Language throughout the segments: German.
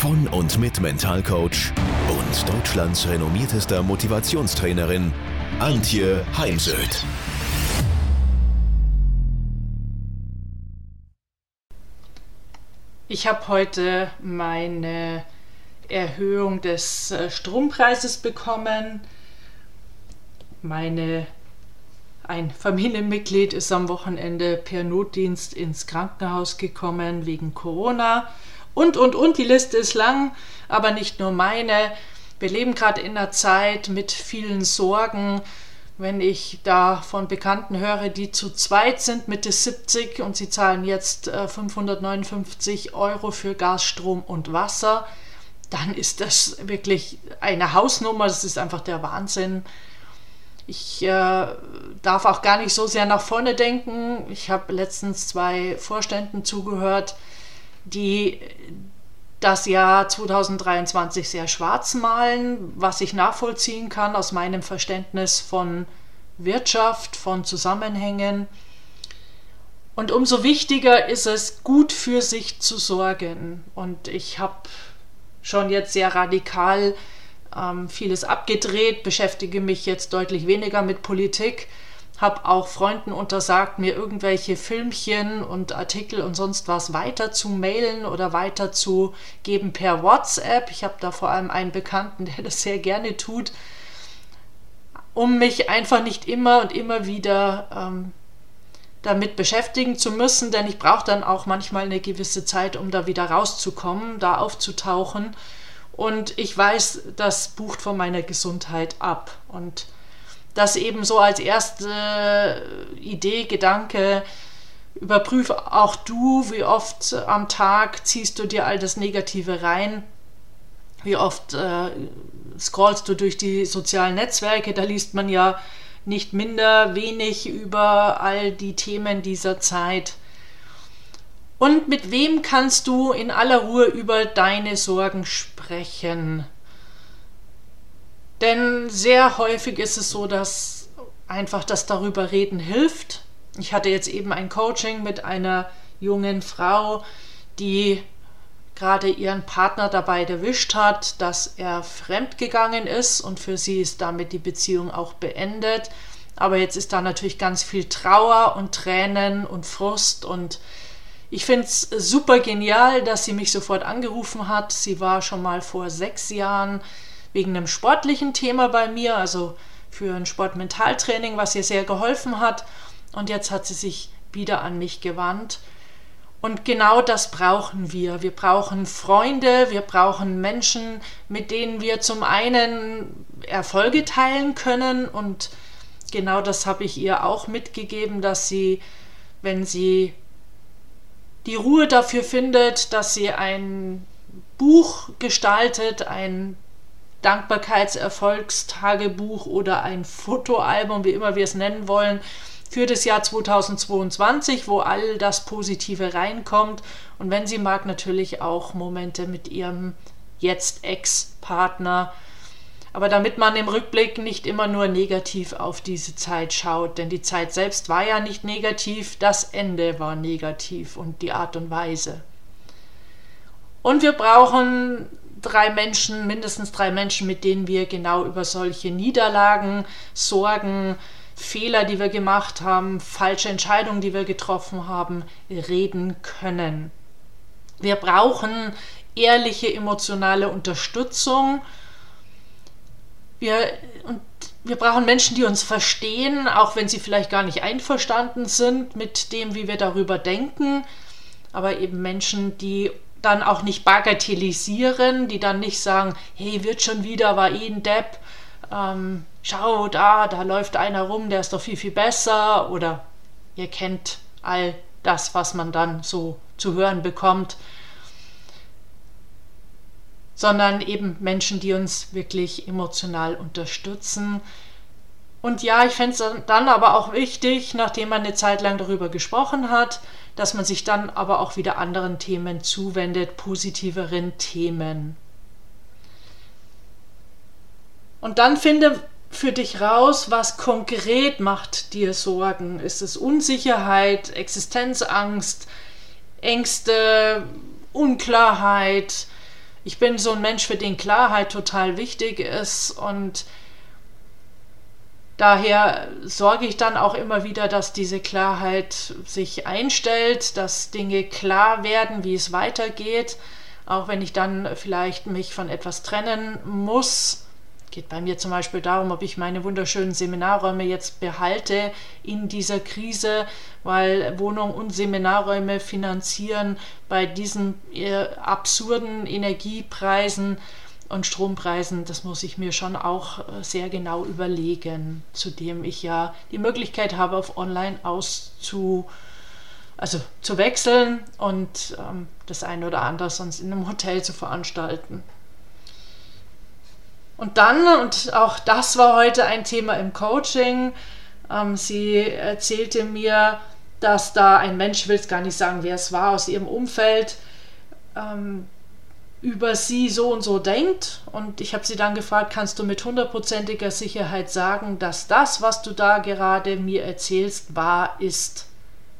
von und mit Mentalcoach und Deutschlands renommiertester Motivationstrainerin Antje Heimsöth. Ich habe heute meine Erhöhung des äh, Strompreises bekommen. Meine ein Familienmitglied ist am Wochenende per Notdienst ins Krankenhaus gekommen wegen Corona. Und, und, und, die Liste ist lang, aber nicht nur meine. Wir leben gerade in einer Zeit mit vielen Sorgen. Wenn ich da von Bekannten höre, die zu zweit sind, Mitte 70 und sie zahlen jetzt 559 äh, Euro für Gas, Strom und Wasser, dann ist das wirklich eine Hausnummer. Das ist einfach der Wahnsinn. Ich äh, darf auch gar nicht so sehr nach vorne denken. Ich habe letztens zwei Vorständen zugehört, die das Jahr 2023 sehr schwarz malen, was ich nachvollziehen kann aus meinem Verständnis von Wirtschaft, von Zusammenhängen. Und umso wichtiger ist es, gut für sich zu sorgen. Und ich habe schon jetzt sehr radikal ähm, vieles abgedreht, beschäftige mich jetzt deutlich weniger mit Politik, habe auch Freunden untersagt, mir irgendwelche Filmchen und Artikel und sonst was weiter zu mailen oder weiterzugeben per WhatsApp. Ich habe da vor allem einen Bekannten, der das sehr gerne tut, um mich einfach nicht immer und immer wieder ähm, damit beschäftigen zu müssen, denn ich brauche dann auch manchmal eine gewisse Zeit, um da wieder rauszukommen, da aufzutauchen. Und ich weiß, das bucht von meiner Gesundheit ab. Und das eben so als erste Idee, Gedanke, überprüfe auch du, wie oft am Tag ziehst du dir all das Negative rein, wie oft äh, scrollst du durch die sozialen Netzwerke, da liest man ja nicht minder wenig über all die Themen dieser Zeit. Und mit wem kannst du in aller Ruhe über deine Sorgen sprechen? Denn sehr häufig ist es so, dass einfach das darüber reden hilft. Ich hatte jetzt eben ein Coaching mit einer jungen Frau, die gerade ihren Partner dabei erwischt hat, dass er fremdgegangen ist und für sie ist damit die Beziehung auch beendet. Aber jetzt ist da natürlich ganz viel Trauer und Tränen und Frust und ich finde es super genial, dass sie mich sofort angerufen hat. Sie war schon mal vor sechs Jahren wegen einem sportlichen Thema bei mir, also für ein Sportmentaltraining, was ihr sehr geholfen hat. Und jetzt hat sie sich wieder an mich gewandt. Und genau das brauchen wir. Wir brauchen Freunde, wir brauchen Menschen, mit denen wir zum einen Erfolge teilen können. Und genau das habe ich ihr auch mitgegeben, dass sie, wenn sie die Ruhe dafür findet, dass sie ein Buch gestaltet, ein Dankbarkeitserfolgstagebuch oder ein Fotoalbum, wie immer wir es nennen wollen, für das Jahr 2022, wo all das Positive reinkommt. Und wenn sie mag, natürlich auch Momente mit ihrem jetzt Ex-Partner. Aber damit man im Rückblick nicht immer nur negativ auf diese Zeit schaut, denn die Zeit selbst war ja nicht negativ, das Ende war negativ und die Art und Weise. Und wir brauchen drei Menschen, mindestens drei Menschen, mit denen wir genau über solche Niederlagen, Sorgen, Fehler, die wir gemacht haben, falsche Entscheidungen, die wir getroffen haben, reden können. Wir brauchen ehrliche emotionale Unterstützung. Wir, und wir brauchen Menschen, die uns verstehen, auch wenn sie vielleicht gar nicht einverstanden sind mit dem, wie wir darüber denken, aber eben Menschen, die dann auch nicht bagatellisieren, die dann nicht sagen, hey, wird schon wieder, war eh ein Depp, ähm, schau da, da läuft einer rum, der ist doch viel, viel besser. Oder ihr kennt all das, was man dann so zu hören bekommt, sondern eben Menschen, die uns wirklich emotional unterstützen. Und ja, ich fände es dann aber auch wichtig, nachdem man eine Zeit lang darüber gesprochen hat, dass man sich dann aber auch wieder anderen Themen zuwendet, positiveren Themen. Und dann finde für dich raus, was konkret macht dir Sorgen. Ist es Unsicherheit, Existenzangst, Ängste, Unklarheit? Ich bin so ein Mensch, für den Klarheit total wichtig ist und daher sorge ich dann auch immer wieder, dass diese Klarheit sich einstellt, dass Dinge klar werden, wie es weitergeht, auch wenn ich dann vielleicht mich von etwas trennen muss. Geht bei mir zum Beispiel darum, ob ich meine wunderschönen Seminarräume jetzt behalte in dieser Krise, weil Wohnung und Seminarräume finanzieren bei diesen äh, absurden Energiepreisen und Strompreisen, das muss ich mir schon auch äh, sehr genau überlegen, zudem ich ja die Möglichkeit habe, auf Online auszu also zu wechseln und ähm, das eine oder andere sonst in einem Hotel zu veranstalten. Und dann, und auch das war heute ein Thema im Coaching, ähm, sie erzählte mir, dass da ein Mensch, ich will es gar nicht sagen, wer es war, aus ihrem Umfeld, ähm, über sie so und so denkt. Und ich habe sie dann gefragt, kannst du mit hundertprozentiger Sicherheit sagen, dass das, was du da gerade mir erzählst, wahr ist?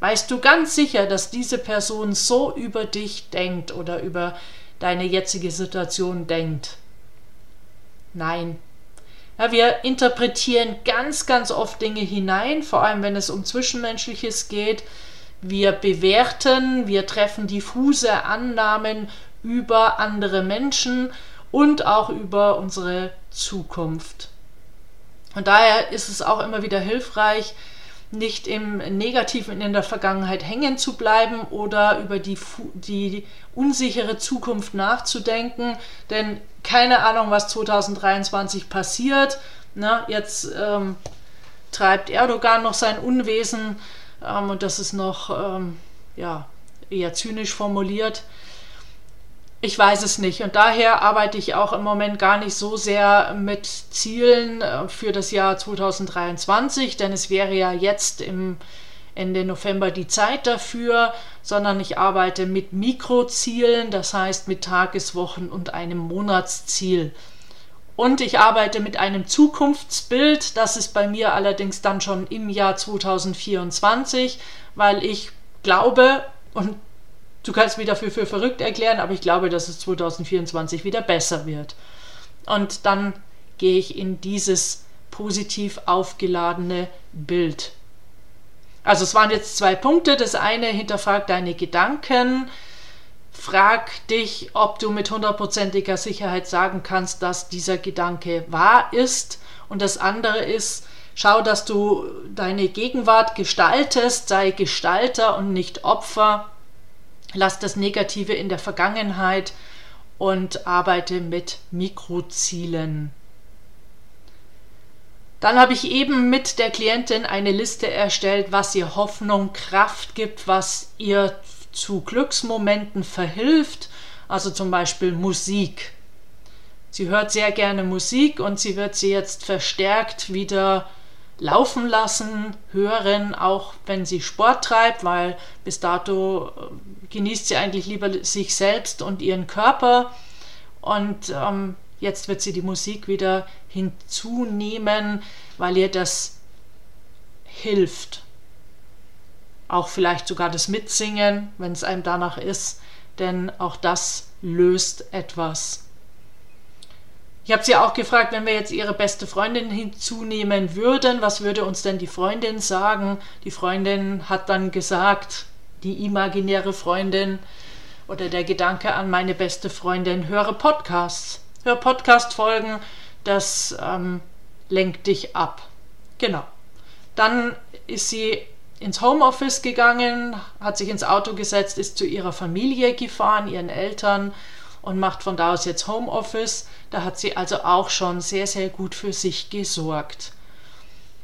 Weißt du ganz sicher, dass diese Person so über dich denkt oder über deine jetzige Situation denkt? Nein. Ja, wir interpretieren ganz, ganz oft Dinge hinein, vor allem wenn es um Zwischenmenschliches geht. Wir bewerten, wir treffen diffuse Annahmen über andere Menschen und auch über unsere Zukunft. Und daher ist es auch immer wieder hilfreich, nicht im Negativen in der Vergangenheit hängen zu bleiben oder über die, die unsichere Zukunft nachzudenken. Denn keine Ahnung, was 2023 passiert. Na, jetzt ähm, treibt Erdogan noch sein Unwesen ähm, und das ist noch ähm, ja, eher zynisch formuliert. Ich weiß es nicht und daher arbeite ich auch im Moment gar nicht so sehr mit Zielen äh, für das Jahr 2023, denn es wäre ja jetzt im Ende November die Zeit dafür, sondern ich arbeite mit Mikrozielen, das heißt mit Tageswochen und einem Monatsziel. Und ich arbeite mit einem Zukunftsbild, das ist bei mir allerdings dann schon im Jahr 2024, weil ich glaube und Du kannst mich dafür für verrückt erklären, aber ich glaube, dass es 2024 wieder besser wird. Und dann gehe ich in dieses positiv aufgeladene Bild. Also es waren jetzt zwei Punkte. Das eine, hinterfrag deine Gedanken. Frag dich, ob du mit hundertprozentiger Sicherheit sagen kannst, dass dieser Gedanke wahr ist. Und das andere ist, schau, dass du deine Gegenwart gestaltest, sei Gestalter und nicht Opfer lass das Negative in der Vergangenheit und arbeite mit Mikrozielen. Dann habe ich eben mit der Klientin eine Liste erstellt, was ihr Hoffnung, Kraft gibt, was ihr zu Glücksmomenten verhilft, also zum Beispiel Musik. Sie hört sehr gerne Musik und sie wird sie jetzt verstärkt wieder laufen lassen, hören, auch wenn sie Sport treibt, weil bis dato äh, genießt sie eigentlich lieber sich selbst und ihren Körper. Und ähm, jetzt wird sie die Musik wieder hinzunehmen, weil ihr das hilft. Auch vielleicht sogar das Mitsingen, wenn es einem danach ist, denn auch das löst etwas. Ich habe sie auch gefragt, wenn wir jetzt ihre beste Freundin hinzunehmen würden, was würde uns denn die Freundin sagen? Die Freundin hat dann gesagt, die imaginäre Freundin oder der Gedanke an meine beste Freundin, höre Podcasts. Hör Podcast-Folgen, das ähm, lenkt dich ab. Genau. Dann ist sie ins Homeoffice gegangen, hat sich ins Auto gesetzt, ist zu ihrer Familie gefahren, ihren Eltern und macht von da aus jetzt Homeoffice. Da hat sie also auch schon sehr, sehr gut für sich gesorgt.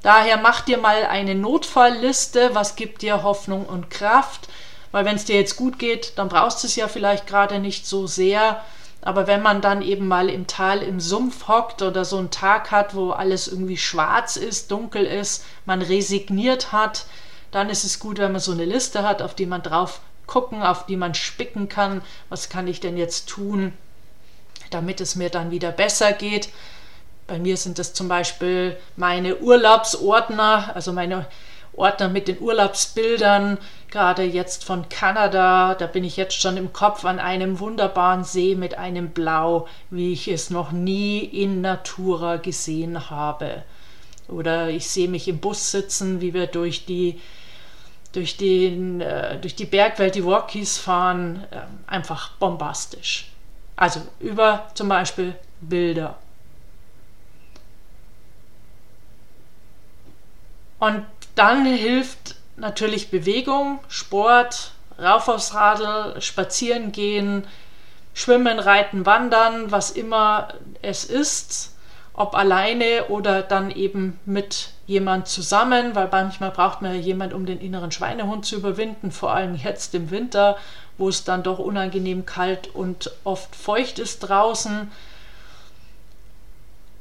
Daher mach dir mal eine Notfallliste, was gibt dir Hoffnung und Kraft, weil wenn es dir jetzt gut geht, dann brauchst du es ja vielleicht gerade nicht so sehr, Aber wenn man dann eben mal im Tal im Sumpf hockt oder so einen Tag hat, wo alles irgendwie schwarz ist, dunkel ist, man resigniert hat, dann ist es gut, wenn man so eine Liste hat, auf die man drauf gucken, auf die man spicken kann. Was kann ich denn jetzt tun, damit es mir dann wieder besser geht? Bei mir sind das zum Beispiel meine Urlaubsordner, also meine Ordner mit den Urlaubsbildern, gerade jetzt von Kanada. Da bin ich jetzt schon im Kopf an einem wunderbaren See mit einem Blau, wie ich es noch nie in Natura gesehen habe. Oder ich sehe mich im Bus sitzen, wie wir durch die durch, den, äh, durch die Bergwelt, die Rockies fahren, äh, einfach bombastisch. Also über zum Beispiel Bilder. Und dann hilft natürlich Bewegung, Sport, rauf aufs Radl, spazieren gehen, schwimmen, reiten, wandern, was immer es ist ob alleine oder dann eben mit jemand zusammen, weil manchmal braucht man ja jemand, um den inneren Schweinehund zu überwinden, vor allem jetzt im Winter, wo es dann doch unangenehm kalt und oft feucht ist draußen.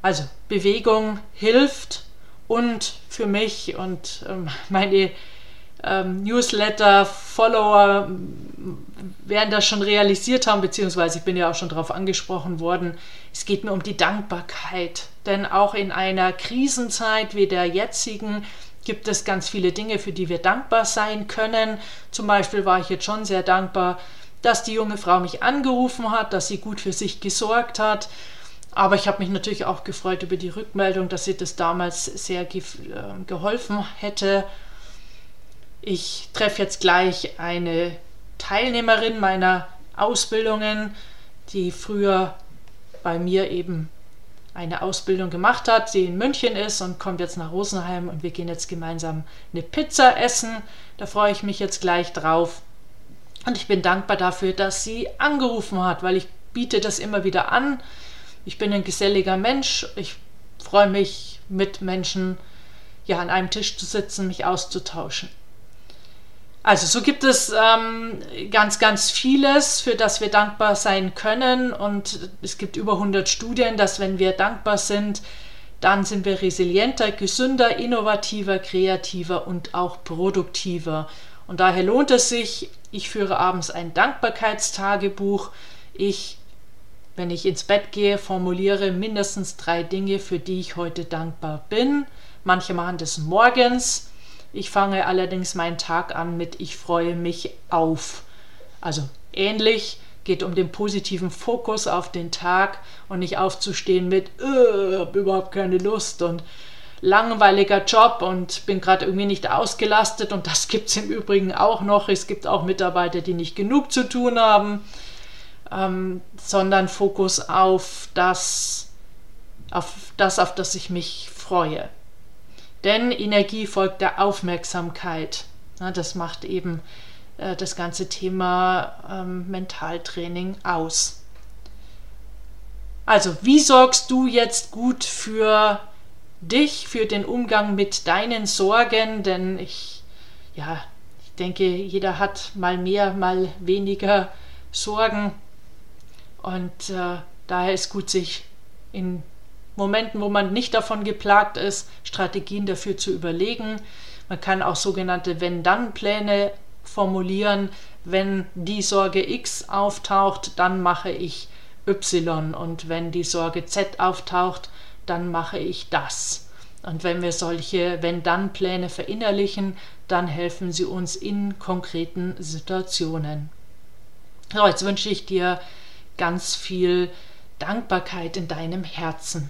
Also Bewegung hilft und für mich und ähm, meine ähm, Newsletter-Follower werden das schon realisiert haben, beziehungsweise ich bin ja auch schon darauf angesprochen worden. Es geht mir um die Dankbarkeit, denn auch in einer Krisenzeit wie der jetzigen gibt es ganz viele Dinge, für die wir dankbar sein können. Zum Beispiel war ich jetzt schon sehr dankbar, dass die junge Frau mich angerufen hat, dass sie gut für sich gesorgt hat. Aber ich habe mich natürlich auch gefreut über die Rückmeldung, dass sie das damals sehr ge äh, geholfen hätte ich treffe jetzt gleich eine Teilnehmerin meiner Ausbildungen, die früher bei mir eben eine Ausbildung gemacht hat, die in München ist und kommt jetzt nach Rosenheim und wir gehen jetzt gemeinsam eine Pizza essen. Da freue ich mich jetzt gleich drauf. Und ich bin dankbar dafür, dass sie angerufen hat, weil ich biete das immer wieder an. Ich bin ein geselliger Mensch. Ich freue mich, mit Menschen ja an einem Tisch zu sitzen, mich auszutauschen. Also so gibt es ähm, ganz, ganz vieles, für das wir dankbar sein können. Und es gibt über 100 Studien, dass wenn wir dankbar sind, dann sind wir resilienter, gesünder, innovativer, kreativer und auch produktiver. Und daher lohnt es sich, ich führe abends ein Dankbarkeitstagebuch. Ich, wenn ich ins Bett gehe, formuliere mindestens drei Dinge, für die ich heute dankbar bin. Manche machen das morgens, ich fange allerdings meinen Tag an mit Ich freue mich auf. Also ähnlich geht um den positiven Fokus auf den Tag und nicht aufzustehen mit äh, hab überhaupt keine Lust und langweiliger Job und bin gerade irgendwie nicht ausgelastet und das gibt es im Übrigen auch noch. Es gibt auch Mitarbeiter, die nicht genug zu tun haben, ähm, sondern Fokus auf das, auf das, auf das ich mich freue. Denn Energie folgt der Aufmerksamkeit. Ja, das macht eben äh, das ganze Thema ähm, Mentaltraining aus. Also, wie sorgst du jetzt gut für dich, für den Umgang mit deinen Sorgen? Denn ich, ja, ich denke, jeder hat mal mehr, mal weniger Sorgen. Und äh, daher ist gut, sich in Momenten, wo man nicht davon geplagt ist, Strategien dafür zu überlegen. Man kann auch sogenannte Wenn-Dann-Pläne formulieren. Wenn die Sorge X auftaucht, dann mache ich Y. Und wenn die Sorge Z auftaucht, dann mache ich das. Und wenn wir solche Wenn-Dann-Pläne verinnerlichen, dann helfen sie uns in konkreten Situationen. So, jetzt wünsche ich dir ganz viel Dankbarkeit in deinem Herzen.